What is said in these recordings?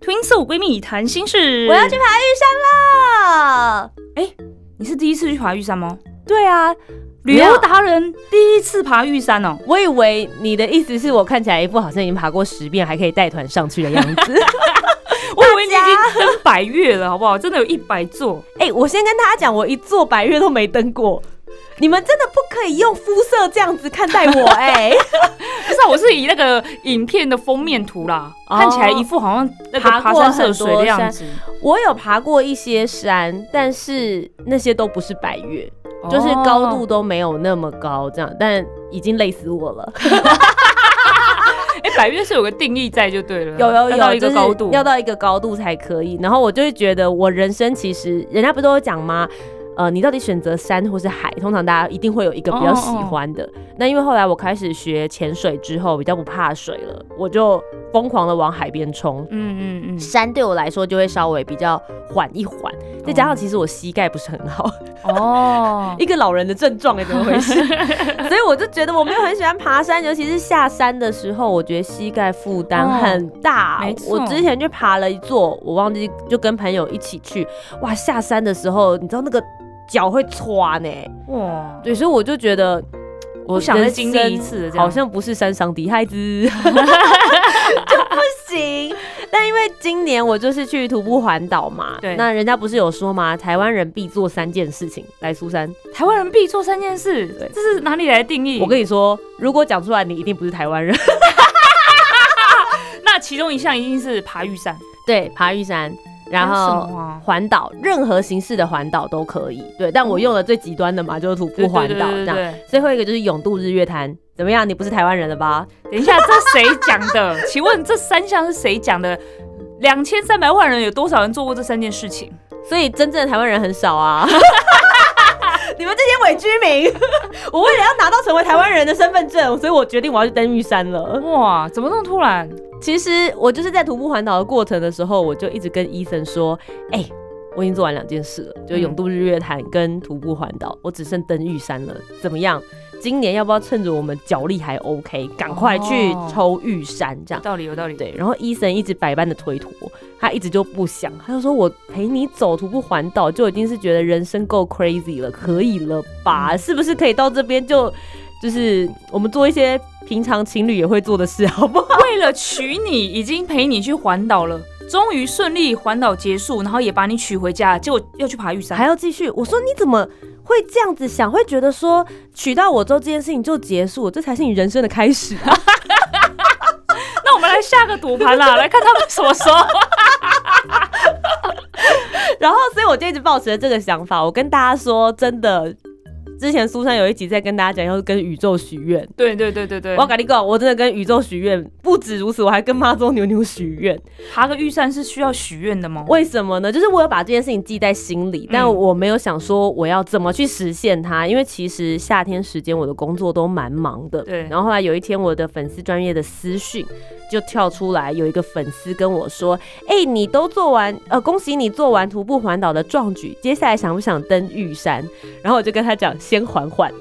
Soul。Twin Soul 闺蜜谈心事。我要去爬玉山了。哎，你是第一次去爬玉山吗？对啊，旅游达人第一次爬玉山哦。我以为你的意思是我看起来一副好像已经爬过十遍，还可以带团上去的样子。我以为你已经登百越了，好不好？真的有一百座。哎，我先跟大家讲，我一座百越都没登过。你们真的不可以用肤色这样子看待我哎！不是，我是以那个影片的封面图啦，看起来一副好像那个爬山涉水的样子。我有爬过一些山，但是那些都不是百越，就是高度都没有那么高，这样，但已经累死我了。哎，百越是有个定义在就对了，有有有，到一个高度，要到一个高度才可以。然后我就会觉得，我人生其实人家不都有讲吗？呃，你到底选择山或是海？通常大家一定会有一个比较喜欢的。那因为后来我开始学潜水之后，比较不怕水了，我就疯狂的往海边冲。嗯嗯嗯。山对我来说就会稍微比较缓一缓，再加上其实我膝盖不是很好。哦。一个老人的症状哎，怎么回事？所以我就觉得我没有很喜欢爬山，尤其是下山的时候，我觉得膝盖负担很大。我之前就爬了一座，我忘记就跟朋友一起去，哇，下山的时候，你知道那个。脚会穿呢，哇！对，所以我就觉得，我想再经历一次，好像不是山上的孩子 就不行。但因为今年我就是去徒步环岛嘛，对，那人家不是有说吗？台湾人必做三件事情。来，苏珊，台湾人必做三件事，对，这是哪里来的定义？我跟你说，如果讲出来，你一定不是台湾人。那其中一项一定是爬玉山，对，爬玉山。然后环岛，任何形式的环岛都可以。对，但我用了最极端的嘛，就是徒步环岛这样。最后一个就是永渡日月潭，怎么样？你不是台湾人了吧？等一下，这谁讲的？请问这三项是谁讲的？两千三百万人有多少人做过这三件事情？所以真正的台湾人很少啊。你们这些伪居民，我为了要拿到成为台湾人的身份证，所以我决定我要去登玉山了。哇，怎么那么突然？其实我就是在徒步环岛的过程的时候，我就一直跟伊森说，哎，我已经做完两件事了，就永渡日月潭跟徒步环岛，我只剩登玉山了，怎么样？今年要不要趁着我们脚力还 OK，赶快去抽玉山？这样道理有道理。对，然后伊森一直百般的推脱，他一直就不想，他就说我陪你走徒步环岛，就已经是觉得人生够 crazy 了，可以了吧？是不是可以到这边就就是我们做一些平常情侣也会做的事，好不好？为了娶你，已经陪你去环岛了，终于顺利环岛结束，然后也把你娶回家，结果要去爬玉山，还要继续。我说你怎么会这样子想？会觉得说娶到我之后这件事情就结束，这才是你人生的开始啊！那我们来下个赌盘啦，来看他们什么时候。然后，所以我就一直保持着这个想法。我跟大家说，真的。之前苏珊有一集在跟大家讲，要跟宇宙许愿。对对对对对，我跟你讲，我真的跟宇宙许愿，不止如此，我还跟妈祖牛牛许愿。爬个玉山是需要许愿的吗？为什么呢？就是我有把这件事情记在心里，但我没有想说我要怎么去实现它，因为其实夏天时间我的工作都蛮忙的。对。然后后来有一天，我的粉丝专业的私讯就跳出来，有一个粉丝跟我说：“哎，你都做完，呃，恭喜你做完徒步环岛的壮举，接下来想不想登玉山？”然后我就跟他讲。先缓缓，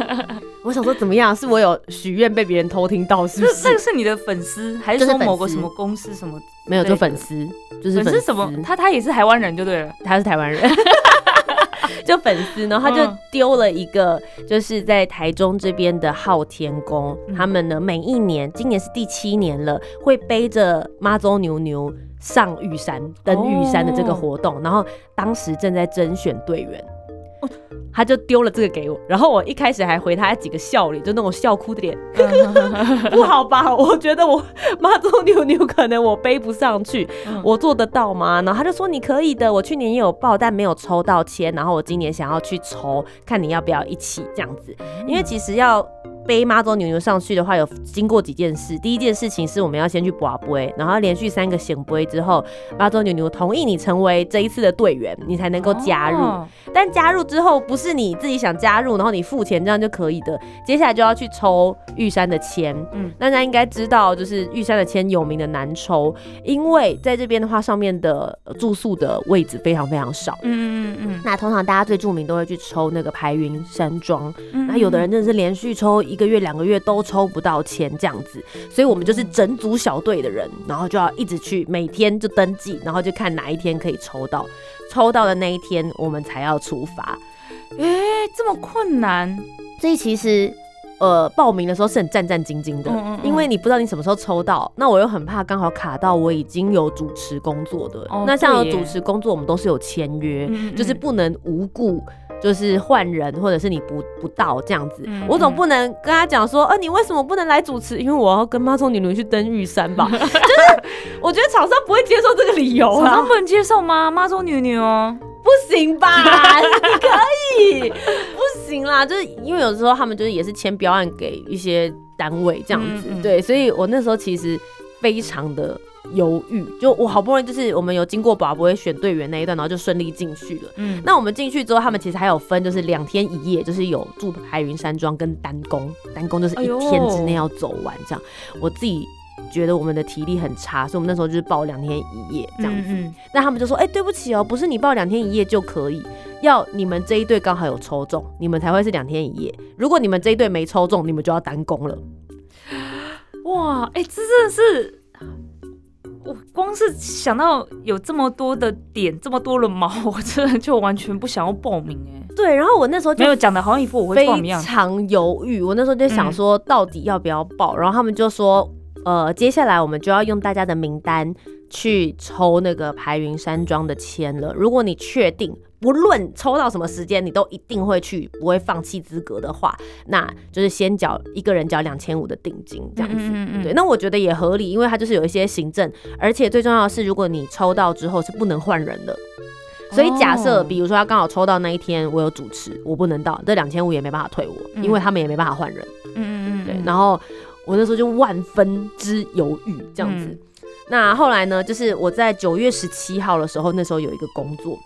我想说怎么样？是我有许愿被别人偷听到，是不是？这个是你的粉丝，还是说某个什么公司什么？没有，就粉丝，就是粉丝什么？他他也是台湾人就对了，他是台湾人，就粉丝，然后他就丢了一个，就是在台中这边的昊天宫，他们呢每一年，今年是第七年了，会背着妈祖牛牛上玉山登玉山的这个活动，然后当时正在甄选队员。他就丢了这个给我，然后我一开始还回他几个笑脸，就那种笑哭的脸，不好吧？我觉得我妈祖牛牛可能我背不上去，我做得到吗？然后他就说你可以的，我去年也有报，但没有抽到签，然后我今年想要去抽，看你要不要一起这样子，因为其实要。背妈祖牛牛上去的话，有经过几件事。第一件事情是我们要先去拔杯，然后连续三个显杯之后，妈祖牛牛同意你成为这一次的队员，你才能够加入。但加入之后，不是你自己想加入，然后你付钱这样就可以的。接下来就要去抽玉山的签。嗯，大家应该知道，就是玉山的签有名的难抽，因为在这边的话，上面的住宿的位置非常非常少。嗯嗯嗯。那通常大家最著名都会去抽那个排云山庄。那有的人真的是连续抽一个月、两个月都抽不到签这样子，所以我们就是整组小队的人，然后就要一直去，每天就登记，然后就看哪一天可以抽到，抽到的那一天我们才要出发。哎，这么困难？所以其实呃，报名的时候是很战战兢兢的，因为你不知道你什么时候抽到，那我又很怕刚好卡到我已经有主持工作的。那像有主持工作，我们都是有签约，就是不能无故。就是换人，或者是你不不到这样子，我总不能跟他讲说，呃，你为什么不能来主持？因为我要跟妈祖女女去登玉山吧。就是我觉得厂商不会接受这个理由啊。厂商不能接受吗？妈祖女女哦，不行吧？你可以，不行啦。就是因为有时候他们就是也是签标案给一些单位这样子，对，所以我那时候其实非常的。犹豫，就我好不容易就是我们有经过宝博会选队员那一段，然后就顺利进去了。嗯，那我们进去之后，他们其实还有分，就是两天一夜，就是有住海云山庄跟单工，单工就是一天之内要走完这样。我自己觉得我们的体力很差，所以我们那时候就是报两天一夜这样子。那他们就说：“哎，对不起哦，不是你报两天一夜就可以，要你们这一队刚好有抽中，你们才会是两天一夜。如果你们这一队没抽中，你们就要单工了。”哇，哎，这真的是。我光是想到有这么多的点，这么多的毛，我真的就完全不想要报名哎。对，然后我那时候没有讲的好像一副我会报名一样，非常犹豫。我那时候就想说，到底要不要报？然后他们就说，呃，接下来我们就要用大家的名单去抽那个排云山庄的签了。如果你确定。不论抽到什么时间，你都一定会去，不会放弃资格的话，那就是先缴一个人缴两千五的定金，这样子。对，那我觉得也合理，因为它就是有一些行政，而且最重要的是，如果你抽到之后是不能换人的，所以假设比如说他刚好抽到那一天我有主持，我不能到，这两千五也没办法退我，因为他们也没办法换人。嗯嗯嗯。对，然后我那时候就万分之犹豫这样子。那后来呢，就是我在九月十七号的时候，那时候有一个工作。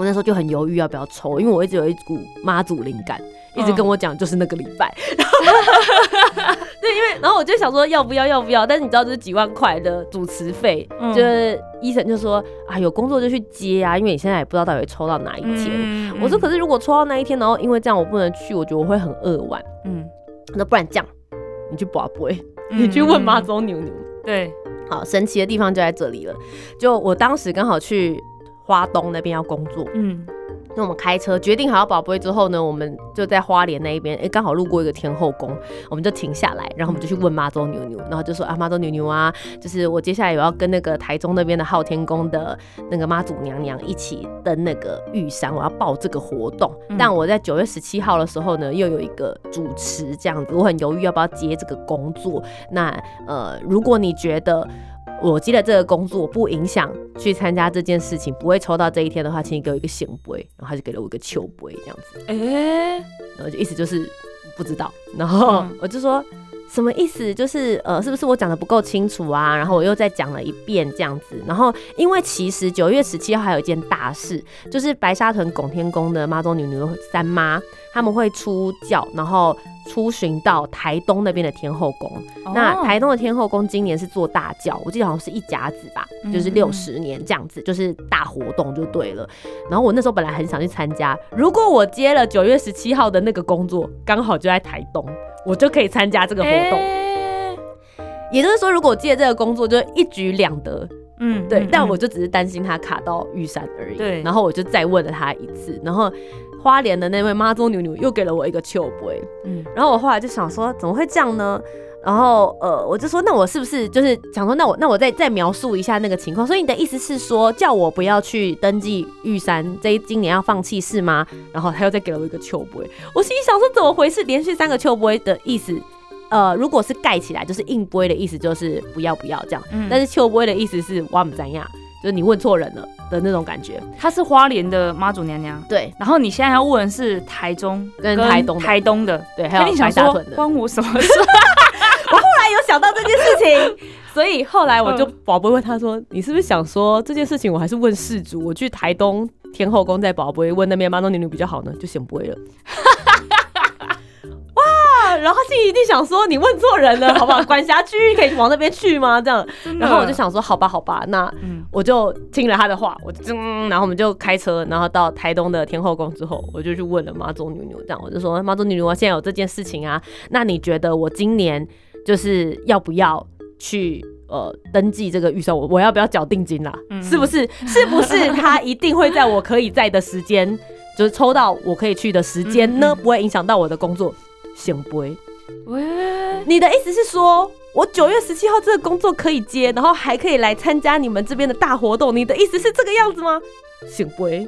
我那时候就很犹豫要不要抽，因为我一直有一股妈祖灵感，一直跟我讲就是那个礼拜。对，因为然后我就想说要不要要不要，但是你知道这是几万块的主持费，就是医生就说啊有工作就去接啊，因为你现在也不知道到底会抽到哪一天。我说可是如果抽到那一天，然后因为这样我不能去，我觉得我会很扼腕。嗯，那不然这样，你去拔杯，你去问妈祖牛牛。对，好神奇的地方就在这里了，就我当时刚好去。花东那边要工作，嗯，那我们开车决定好要宝贝之后呢，我们就在花莲那一边，哎，刚好路过一个天后宫，我们就停下来，然后我们就去问妈祖牛牛，然后就说啊，妈祖牛牛啊，就是我接下来有要跟那个台中那边的昊天宫的那个妈祖娘娘一起登那个玉山，我要报这个活动，但我在九月十七号的时候呢，又有一个主持这样子，我很犹豫要不要接这个工作。那呃，如果你觉得。我接了这个工作不影响去参加这件事情，不会抽到这一天的话，请你给我一个醒杯，然后他就给了我一个球杯这样子，哎，然后就意思就是不知道，然后我就说。什么意思？就是呃，是不是我讲的不够清楚啊？然后我又再讲了一遍这样子。然后因为其实九月十七号还有一件大事，就是白沙屯拱天宫的妈祖女女三妈他们会出教，然后出巡到台东那边的天后宫。那台东的天后宫今年是做大教，我记得好像是一甲子吧，就是六十年这样子，就是大活动就对了。然后我那时候本来很想去参加，如果我接了九月十七号的那个工作，刚好就在台东。我就可以参加这个活动，也就是说，如果借这个工作，就一举两得。嗯，对。但我就只是担心他卡到玉山而已。对。然后我就再问了他一次，然后花莲的那位妈祖牛牛又给了我一个秋杯。嗯。然后我后来就想说，怎么会这样呢？然后呃，我就说，那我是不是就是想说，那我那我再再描述一下那个情况？所以你的意思是说，叫我不要去登记玉山，这今年要放弃是吗？然后他又再给了我一个秋杯，我心里想说，怎么回事？连续三个秋杯的意思，呃，如果是盖起来就是硬杯的意思，就是不要不要这样。但是秋杯的意思是我们怎样，就是你问错人了的那种感觉。她是花莲的妈祖娘娘，对然后你现在要问的是台中跟台东的台东的，对，还有那你想说白大屯的。关我什么事？我后来有想到这件事情，所以后来我就宝贝问他说：“你是不是想说这件事情？我还是问事主，我去台东天后宫在宝贝问那边妈祖娘娘比较好呢？”就先不会了。哇！然后他心里一定想说：“你问错人了，好不好？管辖区域可以往那边去吗？”这样，然后我就，想说：“好吧，好吧，那嗯，我就听了他的话，我就嗯，然后我们就开车，然后到台东的天后宫之后，我就去问了妈祖牛牛，这样我就说妈祖女女，我现在有这件事情啊，那你觉得我今年就是要不要去呃登记这个预算？我我要不要缴定金啦？嗯是不是？是不是他一定会在我可以在的时间，就是抽到我可以去的时间呢？嗯嗯不会影响到我的工作？行不会？喂，你的意思是说，我九月十七号这个工作可以接，然后还可以来参加你们这边的大活动？你的意思是这个样子吗？行不会？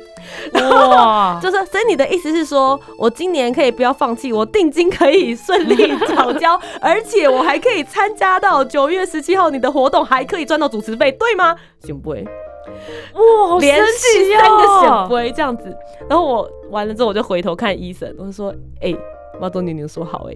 哇，就是，所以你的意思是说，我今年可以不要放弃，我定金可以顺利缴交，而且我还可以参加到九月十七号你的活动，还可以赚到主持费，对吗？行不？哇，好连续三个哦显杯这样子。然后我完了之后，我就回头看医生，我就说：“哎、妈祖牛牛说好哎、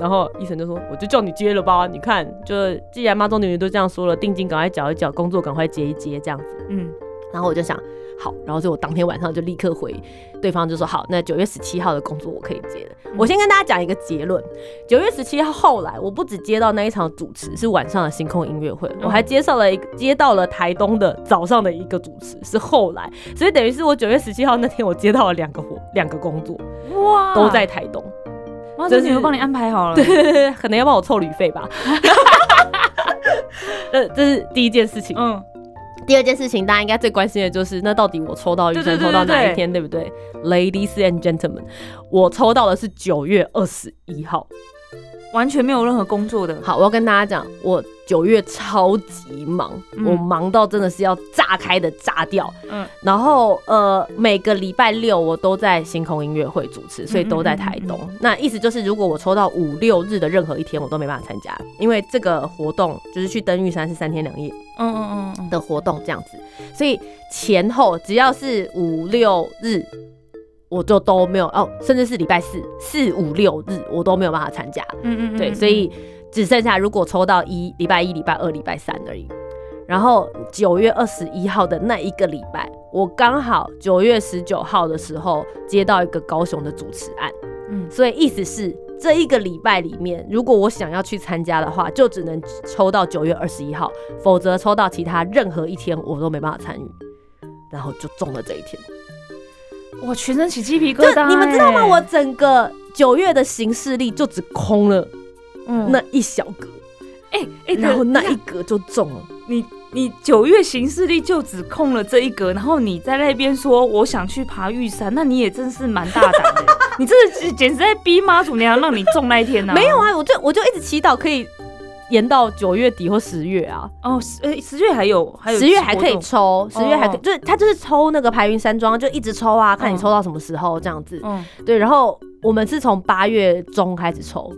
然后医生就说：“我就叫你接了吧，你看，就既然妈祖牛牛都这样说了，定金赶快缴一缴，工作赶快接一接，这样子。”嗯，然后我就想，好，然后就我当天晚上就立刻回对方，就说好，那九月十七号的工作我可以接了。我先跟大家讲一个结论：九月十七号后来，我不止接到那一场主持是晚上的星空音乐会，我还接受了一个接到了台东的早上的一个主持，是后来，所以等于是我九月十七号那天我接到了两个活两个工作，哇，都在台东。妈就是祖女都帮你安排好了，对，可能要帮我凑旅费吧。呃，这是第一件事情。嗯，第二件事情，大家应该最关心的就是，那到底我抽到预算对对对抽到哪一天，对不对？Ladies and gentlemen，我抽到的是九月二十一号。完全没有任何工作的，好，我要跟大家讲，我九月超级忙，嗯我忙到真的是要炸开的炸掉。嗯，然后呃，每个礼拜六我都在星空音乐会主持，所以都在台东。那意思就是，如果我抽到五六日的任何一天，我都没办法参加，因为这个活动就是去登玉山是三天两夜。嗯嗯嗯嗯，的活动这样子，所以前后只要是五六日，我就都没有哦，甚至是礼拜四、四五六日我都没有办法参加。嗯嗯，对，所以只剩下如果抽到一礼拜一、礼拜二、礼拜三而已。然后九月二十一号的那一个礼拜，我刚好九月十九号的时候接到一个高雄的主持案，嗯所以意思是这一个礼拜里面，如果我想要去参加的话，就只能抽到九月二十一号，否则抽到其他任何一天我都没办法参与。然后就中了这一天，哇，全身起鸡皮疙就瘩，你们知道吗？哎我整个九月的行事历就只空了嗯。那一小格，哎哎，然后那一格就中了。你你九月行事历就只空了这一格，然后你在那边说我想去爬玉山，那你也真是蛮大胆的，你这是简直在逼妈祖娘让你中那一天呢、没有，啊，我就我就一直祈祷可以延到九月底或十月啊，哦，十呃十月还有还有十月还可以抽，十月还可以，哦。就是他就是抽那个排云山庄，就一直抽啊，看你嗯抽到什么时候这样子。嗯，对，然后我们是从八月中开始抽，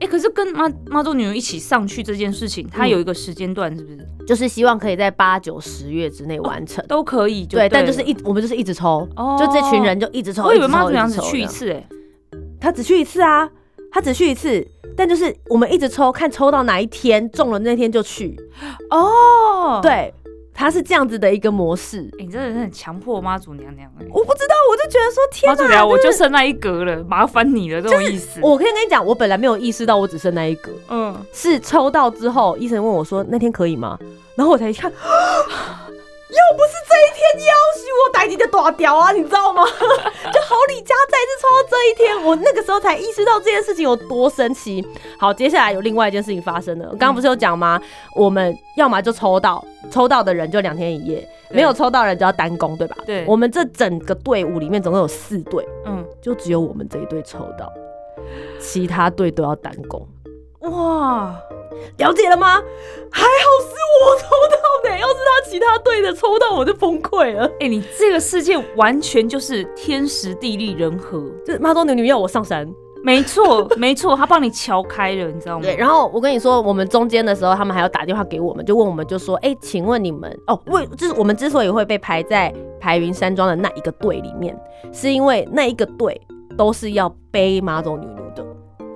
哎、可是跟妈妈祖女儿一起上去这件事情，它嗯有一个时间段，是不是、就是希望可以在八九十月之内完成。都可以就对，但就是一我们就是一直抽，哦。就这群人就一直抽。我以为妈祖娘只去一次、哎，他只去一次啊，他只去一次，但就是我们一直抽，看抽到哪一天中了那天就去。哦，对，他是这样子的一个模式。哎、你真的是很强迫妈祖娘娘哎、我不知道，我就觉得说天哪，妈祖娘娘，我就就是剩那一格了，麻烦你了，这种意思。我可以跟你讲，我本来没有意识到我只剩那一格，嗯，是抽到之后，医生问我说那天可以吗？然后我才一看，要不是这一天要许我逮你的大屌啊，你知道吗？就好李家再次抽到这一天，我那个时候才意识到这件事情有多神奇。好，接下来有另外一件事情发生了，我刚刚不是有讲吗？我们要么就抽到，抽到的人就两天一夜，没有抽到的人就要单攻，对吧？对我们这整个队伍里面总共有四队，嗯，就只有我们这一队抽到，其他队都要单攻。哇，了解了吗？还好是我抽到的，要是他其他队的抽到，我就崩溃了。哎、你这个世界完全就是天时地利人和，就是妈多牛牛要我上山，没错，没错，他帮你敲开了，你知道吗？对，然后我跟你说，我们中间的时候，他们还要打电话给我们，就问我们，就说，哎，请问你们，哦，为就是我们之所以会被排在排云山庄的那一个队里面，是因为那一个队都是要背马走牛牛的。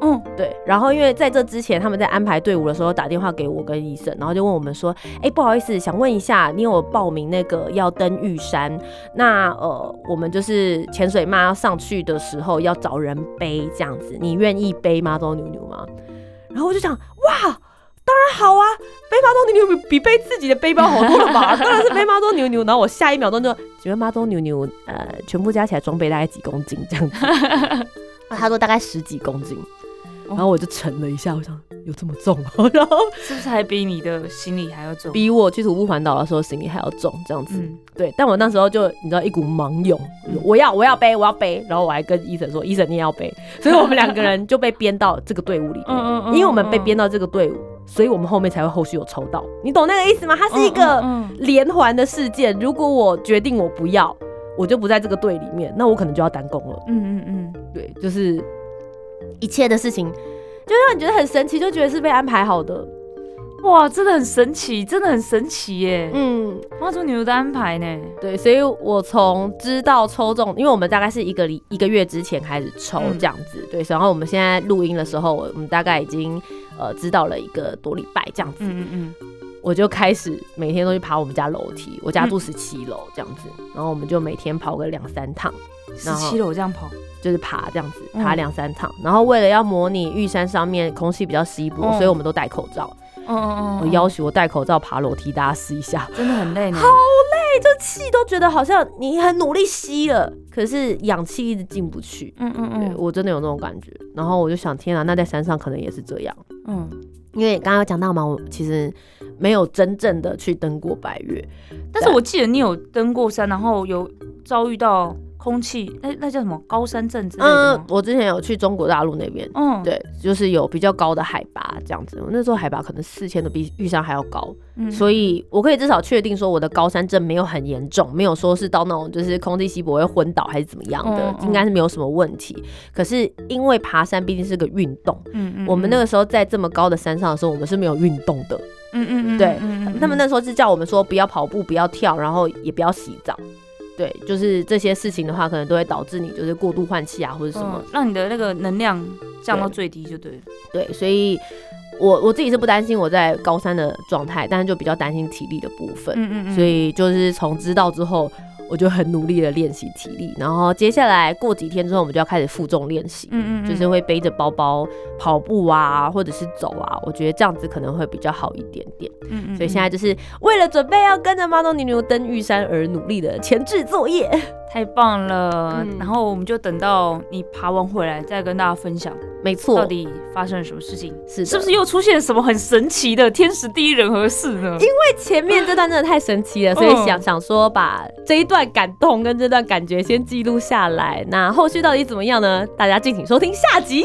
嗯，对。然后因为在这之前，他们在安排队伍的时候打电话给我跟医生，然后就问我们说：“哎，不好意思，想问一下，你有报名那个要登玉山？那呃，我们就是潜水妈要上去的时候要找人背这样子，你愿意背妈祖牛牛吗？”然后我就想：“哇，当然好啊，背妈祖牛牛比比背自己的背包好多了吧？当然是背妈祖牛牛。”然后我下一秒钟就请问妈祖牛牛呃，全部加起来装备大概几公斤这样子？他说大概十几公斤。然后我就沉了一下，我想有这么重哦，然后是不是还比你的行李还要重？比我去徒步环岛的时候行李还要重，这样子。对，但我那时候就你知道一股盲涌，我要我要背我要背，然后我还跟医生说，医生你也要背，所以我们两个人就被编到这个队伍里面。因为我们被编到这个队伍，所以我们后面才会后续有抽到，你懂那个意思吗？它是一个连环的事件。如果我决定我不要，我就不在这个队里面，那我可能就要单攻了。嗯嗯嗯，对，就是。一切的事情，就让你觉得很神奇，就觉得是被安排好的，哇，真的很神奇，真的很神奇耶！嗯，妈祖牛的安排呢？对，所以我从知道抽中，因为我们大概是一个礼一个月之前开始抽这样子，对，然后我们现在录音的时候，我们大概已经呃知道了一个多礼拜这样子，嗯嗯嗯，我就开始每天都去爬我们家楼梯，我家住十七楼这样子，然后我们就每天跑个两三趟，十七楼这样跑。就是爬这样子，爬两三趟，然后为了要模拟玉山上面空气比较稀薄，所以我们都戴口罩。嗯嗯嗯，我要求我戴口罩爬楼梯，大家试一下，真的很累，好累，这气都觉得好像你很努力吸了，可是氧气一直进不去。嗯嗯嗯，我真的有那种感觉。然后我就想，天啊，那在山上可能也是这样。嗯，因为刚刚有讲到嘛，我其实没有真正的去登过白月，但是我记得你有登过山，然后有遭遇到。空气，那那叫什么高山症之类的嗯，我之前有去中国大陆那边，嗯，对，就是有比较高的海拔这样子。我那时候海拔可能四千都比玉山还要高，所以我可以至少确定说我的高山症没有很严重，没有说是到那种就是空气稀薄会昏倒还是怎么样的，应该是没有什么问题。可是因为爬山毕竟是个运动，嗯嗯，我们那个时候在这么高的山上的时候，我们是没有运动的，嗯嗯嗯，对，他们那时候是叫我们说不要跑步，不要跳，然后也不要洗澡。对，就是这些事情的话，可能都会导致你就是过度换气啊，或者什么，让你的那个能量降到最低就对了。对，所以我我自己是不担心我在高三的状态，但是就比较担心体力的部分。嗯嗯嗯。所以就是从知道之后。我就很努力的练习体力，然后接下来过几天之后，我们就要开始负重练习，嗯嗯，就是会背着包包跑步啊，或者是走啊，我觉得这样子可能会比较好一点点，嗯嗯，所以现在就是为了准备要跟着妈祖牛牛登玉山而努力的前置作业，太棒了，然后我们就等到你爬完回来再跟大家分享。没错，到底发生了什么事情？是是不是又出现什么很神奇的天时地利人和事呢？因为前面这段真的太神奇了，所以想想说把这一段感动跟这段感觉先记录下来。那后续到底怎么样呢？大家敬请收听下集。